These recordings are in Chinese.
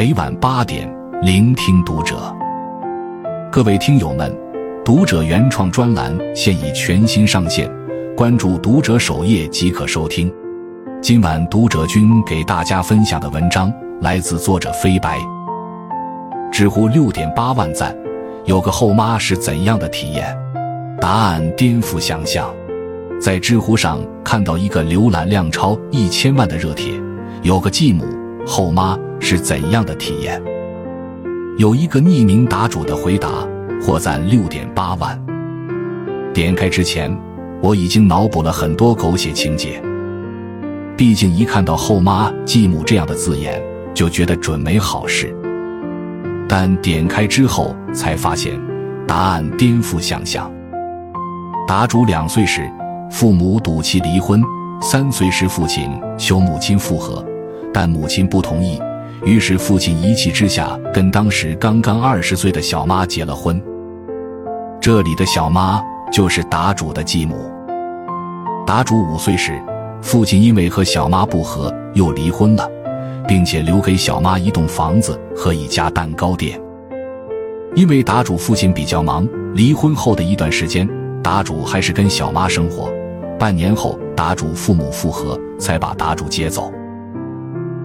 每晚八点，聆听读者。各位听友们，读者原创专栏现已全新上线，关注读者首页即可收听。今晚读者君给大家分享的文章来自作者飞白。知乎六点八万赞，有个后妈是怎样的体验？答案颠覆想象。在知乎上看到一个浏览量超一千万的热帖，有个继母后妈是怎样的体验？有一个匿名答主的回答，获赞六点八万。点开之前，我已经脑补了很多狗血情节。毕竟一看到后妈、继母这样的字眼，就觉得准没好事。但点开之后才发现，答案颠覆想象。答主两岁时。父母赌气离婚，三岁时父亲求母亲复合，但母亲不同意，于是父亲一气之下跟当时刚刚二十岁的小妈结了婚。这里的小妈就是答主的继母。答主五岁时，父亲因为和小妈不和又离婚了，并且留给小妈一栋房子和一家蛋糕店。因为答主父亲比较忙，离婚后的一段时间，答主还是跟小妈生活。半年后，答主父母复合，才把答主接走。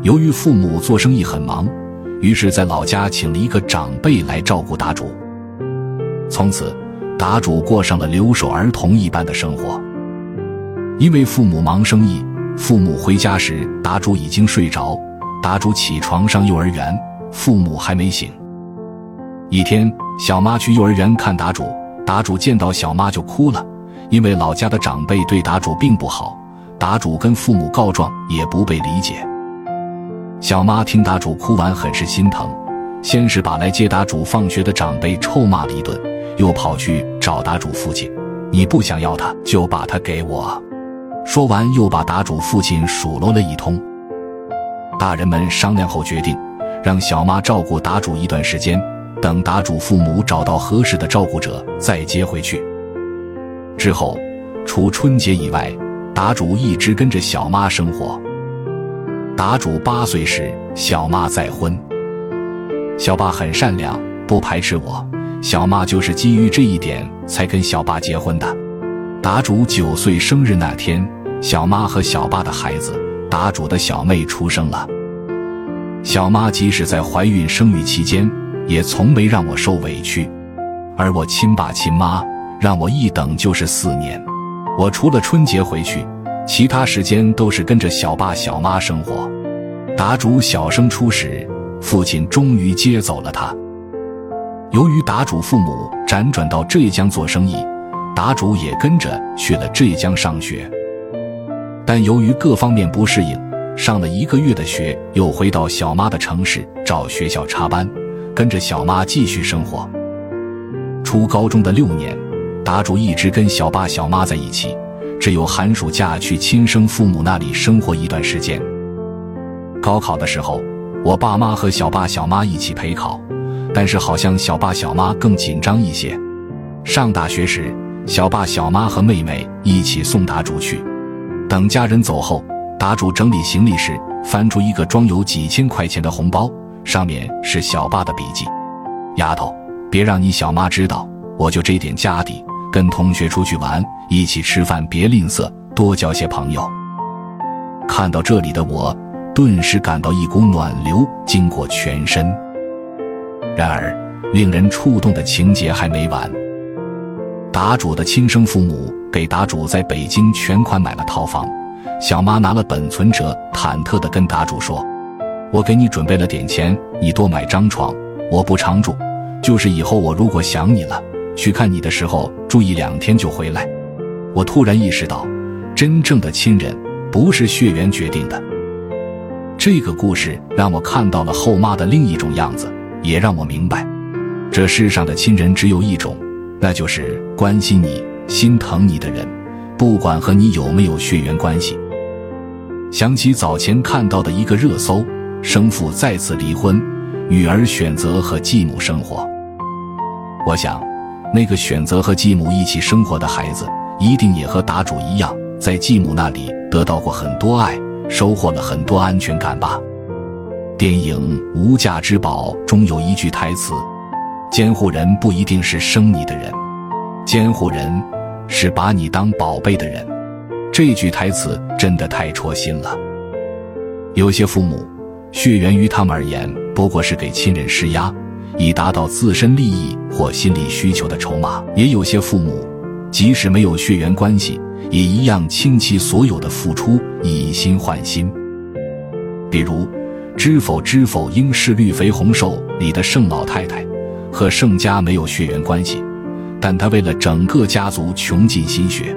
由于父母做生意很忙，于是在老家请了一个长辈来照顾答主。从此，答主过上了留守儿童一般的生活。因为父母忙生意，父母回家时，答主已经睡着。答主起床上幼儿园，父母还没醒。一天，小妈去幼儿园看答主，答主见到小妈就哭了。因为老家的长辈对答主并不好，答主跟父母告状也不被理解。小妈听答主哭完，很是心疼，先是把来接答主放学的长辈臭骂了一顿，又跑去找答主父亲：“你不想要他，就把他给我。”说完，又把答主父亲数落了一通。大人们商量后决定，让小妈照顾答主一段时间，等答主父母找到合适的照顾者再接回去。之后，除春节以外，答主一直跟着小妈生活。答主八岁时，小妈再婚。小爸很善良，不排斥我。小妈就是基于这一点才跟小爸结婚的。答主九岁生日那天，小妈和小爸的孩子，答主的小妹出生了。小妈即使在怀孕生育期间，也从没让我受委屈，而我亲爸亲妈。让我一等就是四年，我除了春节回去，其他时间都是跟着小爸小妈生活。答主小升初时，父亲终于接走了他。由于答主父母辗转到浙江做生意，答主也跟着去了浙江上学。但由于各方面不适应，上了一个月的学，又回到小妈的城市找学校插班，跟着小妈继续生活。初高中的六年。答主一直跟小爸小妈在一起，只有寒暑假去亲生父母那里生活一段时间。高考的时候，我爸妈和小爸小妈一起陪考，但是好像小爸小妈更紧张一些。上大学时，小爸小妈和妹妹一起送达主去。等家人走后，答主整理行李时，翻出一个装有几千块钱的红包，上面是小爸的笔记：“丫头，别让你小妈知道，我就这点家底。”跟同学出去玩，一起吃饭，别吝啬，多交些朋友。看到这里的我，顿时感到一股暖流经过全身。然而，令人触动的情节还没完。答主的亲生父母给答主在北京全款买了套房，小妈拿了本存折，忐忑地跟答主说：“我给你准备了点钱，你多买张床。我不常住，就是以后我如果想你了。”去看你的时候，住一两天就回来。我突然意识到，真正的亲人不是血缘决定的。这个故事让我看到了后妈的另一种样子，也让我明白，这世上的亲人只有一种，那就是关心你、心疼你的人，不管和你有没有血缘关系。想起早前看到的一个热搜：生父再次离婚，女儿选择和继母生活。我想。那个选择和继母一起生活的孩子，一定也和答主一样，在继母那里得到过很多爱，收获了很多安全感吧。电影《无价之宝》中有一句台词：“监护人不一定是生你的人，监护人是把你当宝贝的人。”这句台词真的太戳心了。有些父母，血缘于他们而言不过是给亲人施压，以达到自身利益或心理需求的筹码；也有些父母，即使没有血缘关系，也一样倾其所有的付出，以心换心。比如。知否知否，应是绿肥红瘦里的盛老太太，和盛家没有血缘关系，但她为了整个家族穷尽心血。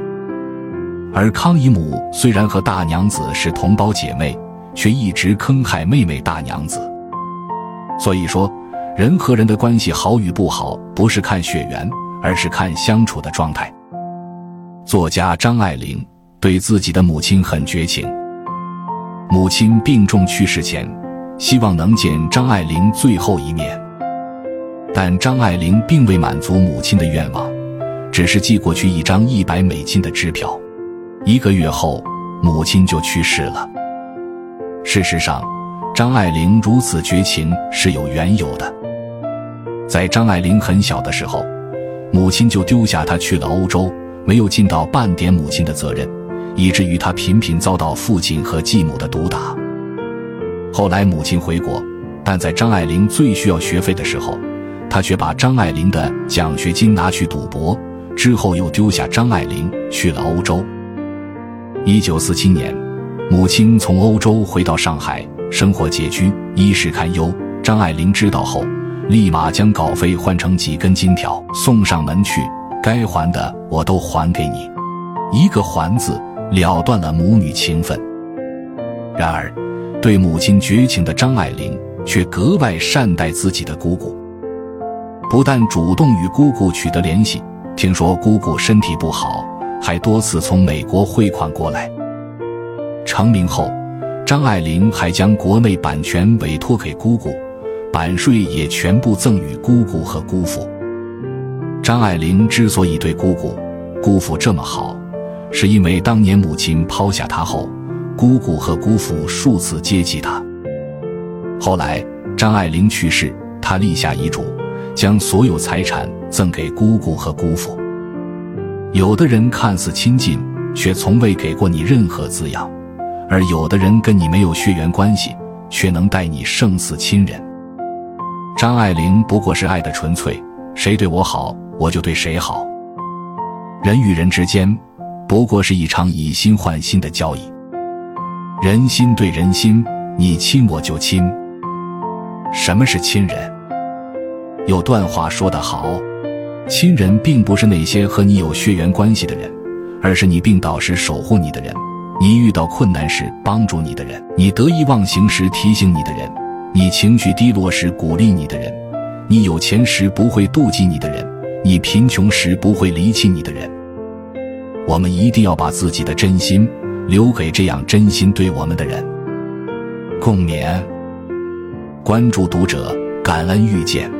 而康姨母虽然和大娘子是同胞姐妹，却一直坑害妹妹大娘子。所以说，人和人的关系好与不好，不是看血缘，而是看相处的状态。作家张爱玲对自己的母亲很绝情，母亲病重去世前。希望能见张爱玲最后一面，但张爱玲并未满足母亲的愿望，只是寄过去一张一百美金的支票。一个月后，母亲就去世了。事实上，张爱玲如此绝情是有缘由的。在张爱玲很小的时候，母亲就丢下她去了欧洲，没有尽到半点母亲的责任，以至于她频频遭到父亲和继母的毒打。后来母亲回国，但在张爱玲最需要学费的时候，她却把张爱玲的奖学金拿去赌博，之后又丢下张爱玲去了欧洲。一九四七年，母亲从欧洲回到上海，生活拮据，衣食堪忧。张爱玲知道后，立马将稿费换成几根金条送上门去，该还的我都还给你，一个“还”字了断了母女情分。然而。对母亲绝情的张爱玲，却格外善待自己的姑姑，不但主动与姑姑取得联系，听说姑姑身体不好，还多次从美国汇款过来。成名后，张爱玲还将国内版权委托给姑姑，版税也全部赠与姑姑和姑父。张爱玲之所以对姑姑、姑父这么好，是因为当年母亲抛下她后。姑姑和姑父数次接济他。后来张爱玲去世，她立下遗嘱，将所有财产赠给姑姑和姑父。有的人看似亲近，却从未给过你任何滋养；而有的人跟你没有血缘关系，却能待你胜似亲人。张爱玲不过是爱的纯粹，谁对我好，我就对谁好。人与人之间，不过是一场以心换心的交易。人心对人心，你亲我就亲。什么是亲人？有段话说得好：亲人并不是那些和你有血缘关系的人，而是你病倒时守护你的人，你遇到困难时帮助你的人，你得意忘形时提醒你的人，你情绪低落时鼓励你的人，你有钱时不会妒忌你的人，你贫穷时不会离弃你的人。我们一定要把自己的真心。留给这样真心对我们的人。共勉。关注读者，感恩遇见。